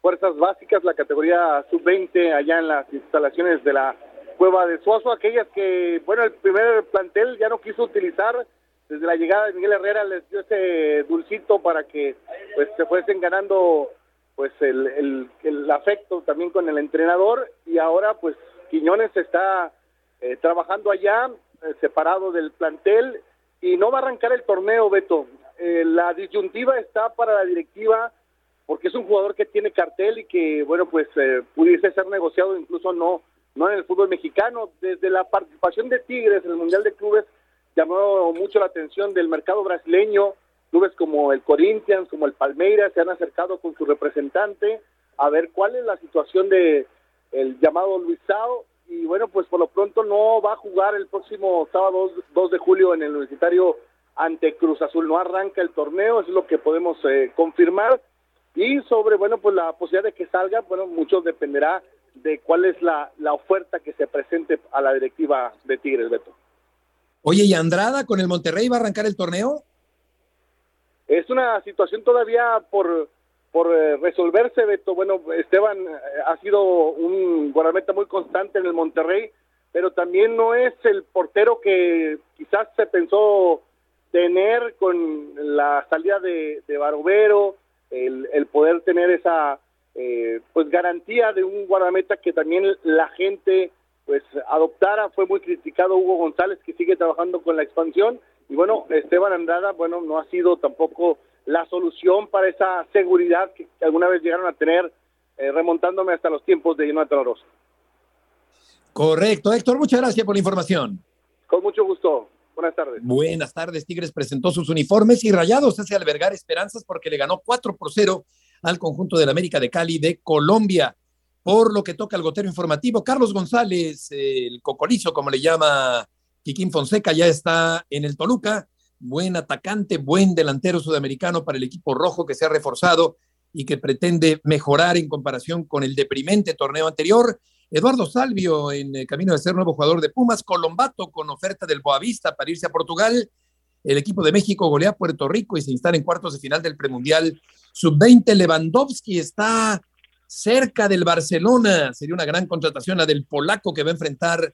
Speaker 13: fuerzas básicas, la categoría sub-20 allá en las instalaciones de la Cueva de Suazo, aquellas que, bueno, el primer plantel ya no quiso utilizar. Desde la llegada de Miguel Herrera les dio ese dulcito para que pues se fuesen ganando pues el, el, el afecto también con el entrenador y ahora pues Quiñones está eh, trabajando allá, eh, separado del plantel, y no va a arrancar el torneo, Beto. Eh, la disyuntiva está para la directiva, porque es un jugador que tiene cartel y que, bueno, pues eh, pudiese ser negociado, incluso no no en el fútbol mexicano. Desde la participación de Tigres en el Mundial de Clubes llamó mucho la atención del mercado brasileño. Clubes como el Corinthians, como el Palmeiras se han acercado con su representante a ver cuál es la situación de el llamado Luisao y bueno, pues por lo pronto no va a jugar el próximo sábado 2 de julio en el Universitario ante Cruz Azul. No arranca el torneo, es lo que podemos eh, confirmar. Y sobre, bueno, pues la posibilidad de que salga, bueno, mucho dependerá de cuál es la, la oferta que se presente a la directiva de Tigres, Beto.
Speaker 2: Oye, ¿y Andrada con el Monterrey va a arrancar el torneo?
Speaker 13: Es una situación todavía por por eh, resolverse, Beto. Bueno, Esteban eh, ha sido un guardameta muy constante en el Monterrey, pero también no es el portero que quizás se pensó tener con la salida de, de Barovero, el, el, poder tener esa eh, pues garantía de un guardameta que también la gente pues adoptara. Fue muy criticado Hugo González que sigue trabajando con la expansión y bueno, Esteban Andrada, bueno, no ha sido tampoco la solución para esa seguridad que alguna vez llegaron a tener, eh, remontándome hasta los tiempos de Jonathan Orozco.
Speaker 2: Correcto, Héctor, muchas gracias por la información.
Speaker 13: Con mucho gusto. Buenas tardes.
Speaker 2: Buenas tardes. Tigres presentó sus uniformes y Rayados hace albergar esperanzas porque le ganó 4 por 0 al conjunto del América de Cali de Colombia. Por lo que toca el gotero informativo, Carlos González, el cocolizo, como le llama Kikín Fonseca, ya está en el Toluca buen atacante, buen delantero sudamericano para el equipo rojo que se ha reforzado y que pretende mejorar en comparación con el deprimente torneo anterior. Eduardo Salvio en el camino de ser nuevo jugador de Pumas, Colombato con oferta del Boavista para irse a Portugal. El equipo de México golea a Puerto Rico y se instala en cuartos de final del premundial sub-20. Lewandowski está cerca del Barcelona. Sería una gran contratación la del polaco que va a enfrentar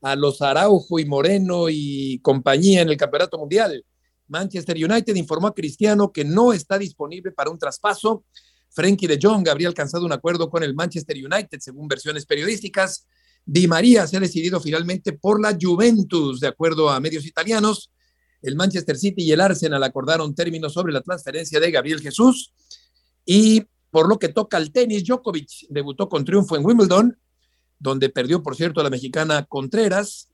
Speaker 2: a los Araujo y Moreno y compañía en el Campeonato Mundial. Manchester United informó a Cristiano que no está disponible para un traspaso. Frankie de Jong habría alcanzado un acuerdo con el Manchester United, según versiones periodísticas. Di María se ha decidido finalmente por la Juventus, de acuerdo a medios italianos. El Manchester City y el Arsenal acordaron términos sobre la transferencia de Gabriel Jesús. Y por lo que toca al tenis, Djokovic debutó con triunfo en Wimbledon donde perdió, por cierto, a la mexicana Contreras.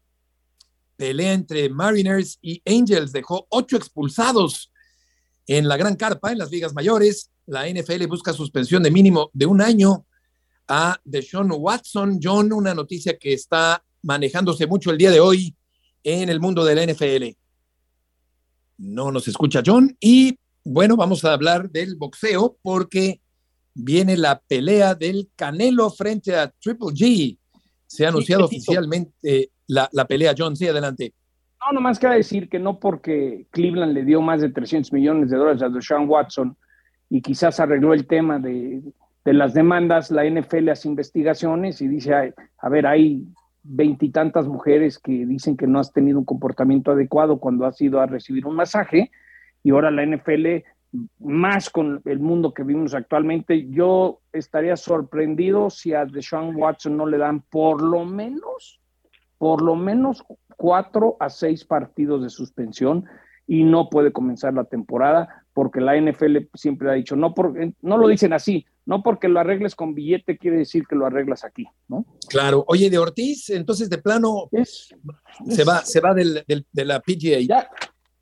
Speaker 2: Pelea entre Mariners y Angels dejó ocho expulsados en la Gran Carpa, en las ligas mayores. La NFL busca suspensión de mínimo de un año a Deshaun Watson. John, una noticia que está manejándose mucho el día de hoy en el mundo de la NFL. No nos escucha John. Y bueno, vamos a hablar del boxeo porque viene la pelea del Canelo frente a Triple G. Se ha anunciado oficialmente la, pelea, John. Sí, adelante.
Speaker 4: No, nomás queda decir que no porque Cleveland le dio más de 300 millones de dólares a Deshaun Watson y quizás arregló el tema de, las demandas, la NFL hace investigaciones y dice, a ver, hay veintitantas mujeres que dicen que no has tenido un comportamiento adecuado cuando has ido a recibir un masaje y ahora la NFL más con el mundo que vivimos actualmente, yo estaría sorprendido si a Deshaun Watson no le dan por lo menos, por lo menos cuatro a seis partidos de suspensión y no puede comenzar la temporada porque la NFL siempre ha dicho, no, porque, no lo dicen así, no porque lo arregles con billete quiere decir que lo arreglas aquí, ¿no?
Speaker 2: Claro. Oye, de Ortiz, entonces de plano se va, se va del, de la PGA.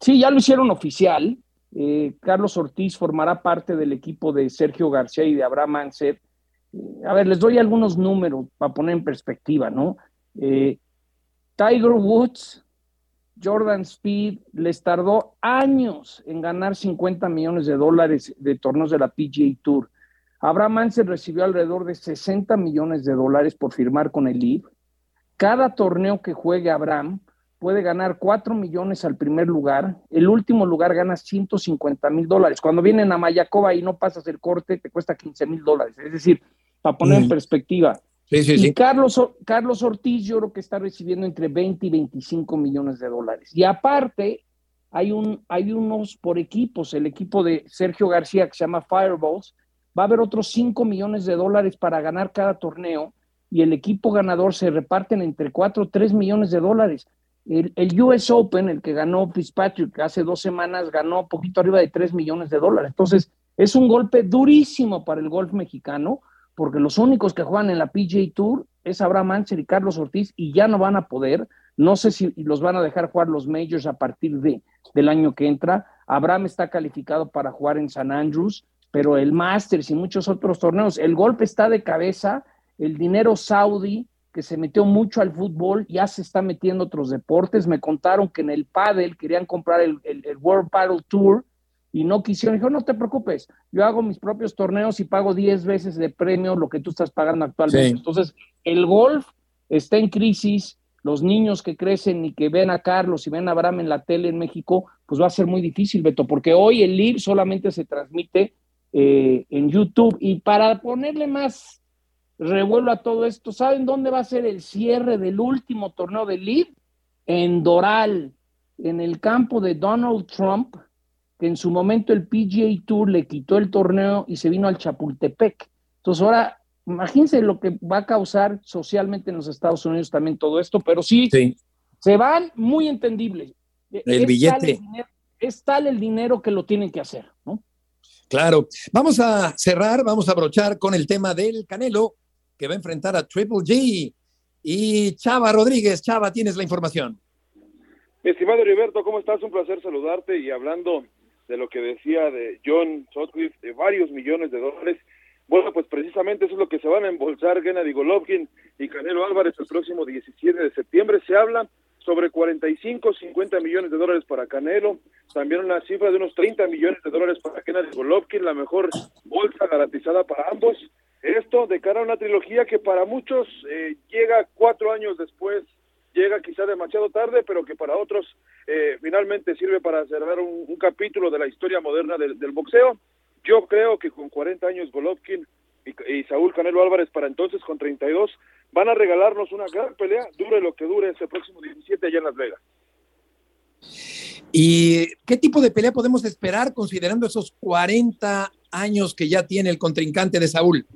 Speaker 4: sí, ya lo hicieron oficial eh, Carlos Ortiz formará parte del equipo de Sergio García y de Abraham Anset. Eh, a ver, les doy algunos números para poner en perspectiva, ¿no? Eh, Tiger Woods, Jordan Speed, les tardó años en ganar 50 millones de dólares de torneos de la PGA Tour. Abraham Anset recibió alrededor de 60 millones de dólares por firmar con el LIV. Cada torneo que juegue Abraham puede ganar 4 millones al primer lugar, el último lugar gana 150 mil dólares. Cuando vienen a Mayacoba y no pasas el corte, te cuesta 15 mil dólares. Es decir, para poner en mm. perspectiva.
Speaker 2: Sí, sí, y
Speaker 4: Carlos, Carlos Ortiz yo creo que está recibiendo entre 20 y 25 millones de dólares. Y aparte, hay, un, hay unos por equipos, el equipo de Sergio García que se llama Fireballs, va a haber otros 5 millones de dólares para ganar cada torneo y el equipo ganador se reparten entre 4 o 3 millones de dólares. El, US Open, el que ganó Fitzpatrick hace dos semanas, ganó poquito arriba de 3 millones de dólares. Entonces, es un golpe durísimo para el golf mexicano, porque los únicos que juegan en la PGA Tour es Abraham Mancher y Carlos Ortiz y ya no van a poder. No sé si los van a dejar jugar los majors a partir de, del año que entra. Abraham está calificado para jugar en San Andrews, pero el Masters y muchos otros torneos, el golpe está de cabeza, el dinero saudí que se metió mucho al fútbol, ya se está metiendo otros deportes. Me contaron que en el pádel querían comprar el, World Paddle Tour y no quisieron. Dijo, no te preocupes, yo hago mis propios torneos y pago 10 veces de premio lo que tú estás pagando actualmente. Entonces, el golf está en crisis. Los niños que crecen y que ven a Carlos y ven a Abraham en la tele en México, pues va a ser muy difícil, Beto, porque hoy el live solamente se transmite eh, en YouTube. Y para ponerle más revuelo a todo esto. ¿Saben dónde va a ser el cierre del último torneo de League? En Doral, en el campo de Donald Trump, que en su momento el PGA Tour le quitó el torneo y se vino al Chapultepec. Entonces ahora, imagínense lo que va a causar socialmente en los Estados Unidos también todo esto, pero sí, se van muy entendibles.
Speaker 2: El billete.
Speaker 4: es tal el dinero que lo tienen que hacer, ¿no?
Speaker 2: Claro. Vamos a cerrar, vamos a brochar con el tema del Canelo que va a enfrentar a Triple G. Y Chava Rodríguez, Chava, tienes la información.
Speaker 14: estimado Heriberto, ¿cómo estás? Un placer saludarte y hablando de lo que decía de John Sutcliffe, de varios millones de dólares. Bueno, pues precisamente eso es lo que se van a embolsar Gennady Golovkin y Canelo Álvarez el próximo 17 de septiembre. Se habla sobre 45, 50 millones de dólares para Canelo, también una cifra de unos 30 millones de dólares para Gennady Golovkin, la mejor bolsa garantizada para ambos. Esto de cara a una trilogía que para muchos eh, llega cuatro años después, llega quizá demasiado tarde, pero que para otros eh, finalmente sirve para cerrar un, capítulo de la historia moderna del, boxeo. Yo creo que con 40 años Golovkin y, Saúl Canelo Álvarez para entonces con 32 van a regalarnos una gran pelea, dure lo que dure ese próximo 17 allá en Las Vegas.
Speaker 2: ¿Y qué tipo de pelea podemos esperar considerando esos 40 años que ya tiene el contrincante de Saúl?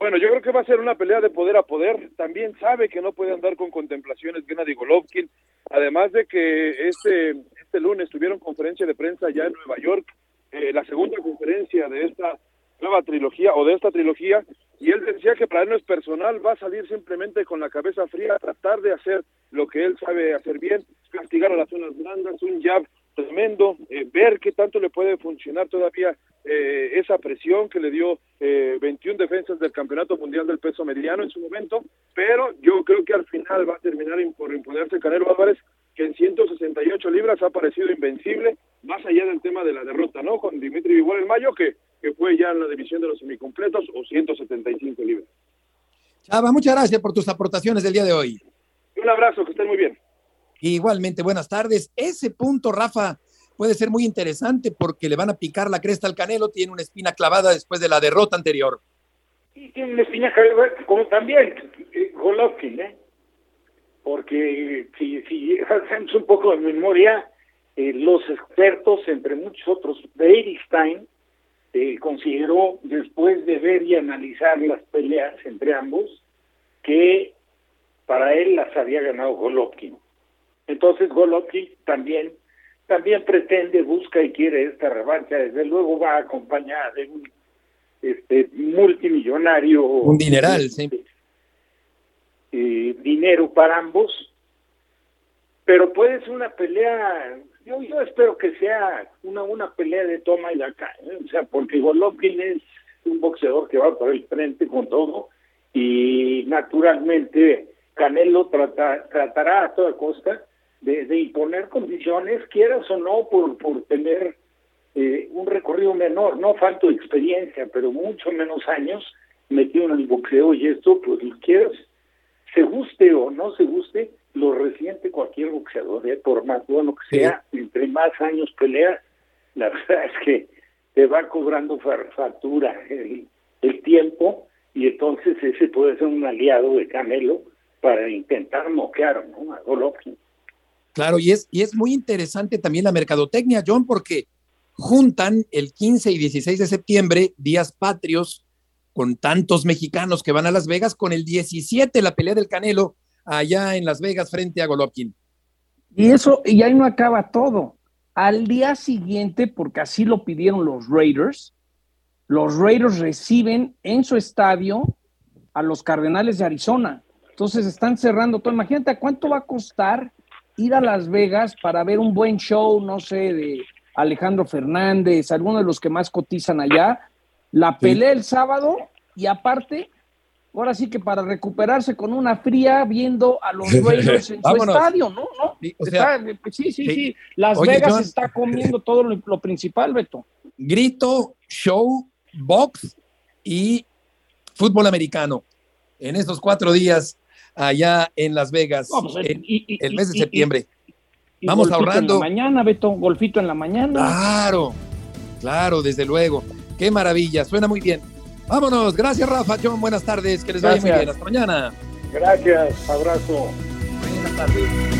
Speaker 14: Bueno, yo creo que va a ser una pelea de poder a poder. También sabe que no puede andar con contemplaciones Gennady Golovkin. Además de que este, este lunes tuvieron conferencia de prensa ya en Nueva York, eh, la segunda conferencia de esta nueva trilogía o de esta trilogía, y él decía que para él no es personal, va a salir simplemente con la cabeza fría, tratar de hacer lo que él sabe hacer bien, castigar a las zonas blandas, un jab tremendo, eh, ver qué tanto le puede funcionar todavía eh, esa presión que le dio eh, 21 defensas del Campeonato Mundial del Peso Mediano en su momento, pero yo creo que al final va a terminar por imponerse Canelo Álvarez, que en 168 libras ha parecido invencible, más allá del tema de la derrota, ¿no? Con Dimitri Vivol en mayo, que, que fue ya en la división de los semicompletos, o 175 libras.
Speaker 2: Chava, muchas gracias por tus aportaciones del día de hoy.
Speaker 14: Un abrazo, que estén muy bien.
Speaker 2: Igualmente, buenas tardes. Ese punto, Rafa, puede ser muy interesante porque le van a picar la cresta al Canelo, tiene una espina clavada después de la derrota anterior.
Speaker 3: Sí, tiene una espina clavada, como también eh, Golovkin, ¿eh? Porque si, hacemos un poco de memoria, eh, los expertos, entre muchos otros, Beristain, eh, consideró, después de ver y analizar las peleas entre ambos, que para él las había ganado Golovkin. Entonces Golovkin también también pretende, busca y quiere esta revancha, desde luego va acompañada de un este, multimillonario.
Speaker 2: Un dineral, sí.
Speaker 3: Eh, dinero para ambos, pero puede ser una pelea, yo, yo espero que sea una, una pelea de toma y daca, ¿eh? o sea, porque Golovkin es un boxeador que va por el frente con todo y naturalmente Canelo trata, tratará a toda costa de, imponer condiciones, quieras o no, por, por tener eh, un recorrido menor, no falto de experiencia, pero mucho menos años metido en el boxeo y esto, pues quieras, se guste o no se guste, lo resiente cualquier boxeador, ¿eh? por más bueno que sea, entre más años pelea, la verdad es que te va cobrando factura el, el tiempo y entonces ese puede ser un aliado de Canelo para intentar noquear ¿no? a Golovkin.
Speaker 2: Claro, y es, y es muy interesante también la mercadotecnia, John, porque juntan el 15 y 16 de septiembre, días patrios, con tantos mexicanos que van a Las Vegas, con el 17, la pelea del Canelo, allá en Las Vegas frente a Golovkin.
Speaker 4: Y eso, y ahí no acaba todo. Al día siguiente, porque así lo pidieron los Raiders, los Raiders reciben en su estadio a los Cardenales de Arizona. Entonces están cerrando todo. Imagínate cuánto va a costar ir a Las Vegas para ver un buen show, no sé, de Alejandro Fernández, alguno de los que más cotizan allá. La pelea el sábado y aparte, ahora sí que para recuperarse con una fría viendo a los Raiders en su estadio, ¿no? ¿No?
Speaker 2: Sí, o
Speaker 4: Está-
Speaker 2: sea,
Speaker 4: sí, sí,
Speaker 2: sí.
Speaker 4: sí. Las
Speaker 2: Oye,
Speaker 4: Vegas
Speaker 2: John.
Speaker 4: está comiendo todo lo, lo principal, Beto.
Speaker 2: grito, show, box y fútbol americano. En estos cuatro días allá en Las Vegas,
Speaker 4: No, pues,
Speaker 2: en
Speaker 4: y- y-
Speaker 2: el mes de
Speaker 4: y- y-
Speaker 2: septiembre.
Speaker 4: Y
Speaker 2: Vamos ahorrando.
Speaker 4: En la mañana, Beto, golfito en la mañana.
Speaker 2: Claro, claro, desde luego. Qué maravilla, suena muy bien. Vámonos, gracias Rafa, John, buenas tardes, que les vaya muy bien, hasta mañana.
Speaker 3: Gracias, abrazo.
Speaker 2: Buenas tardes.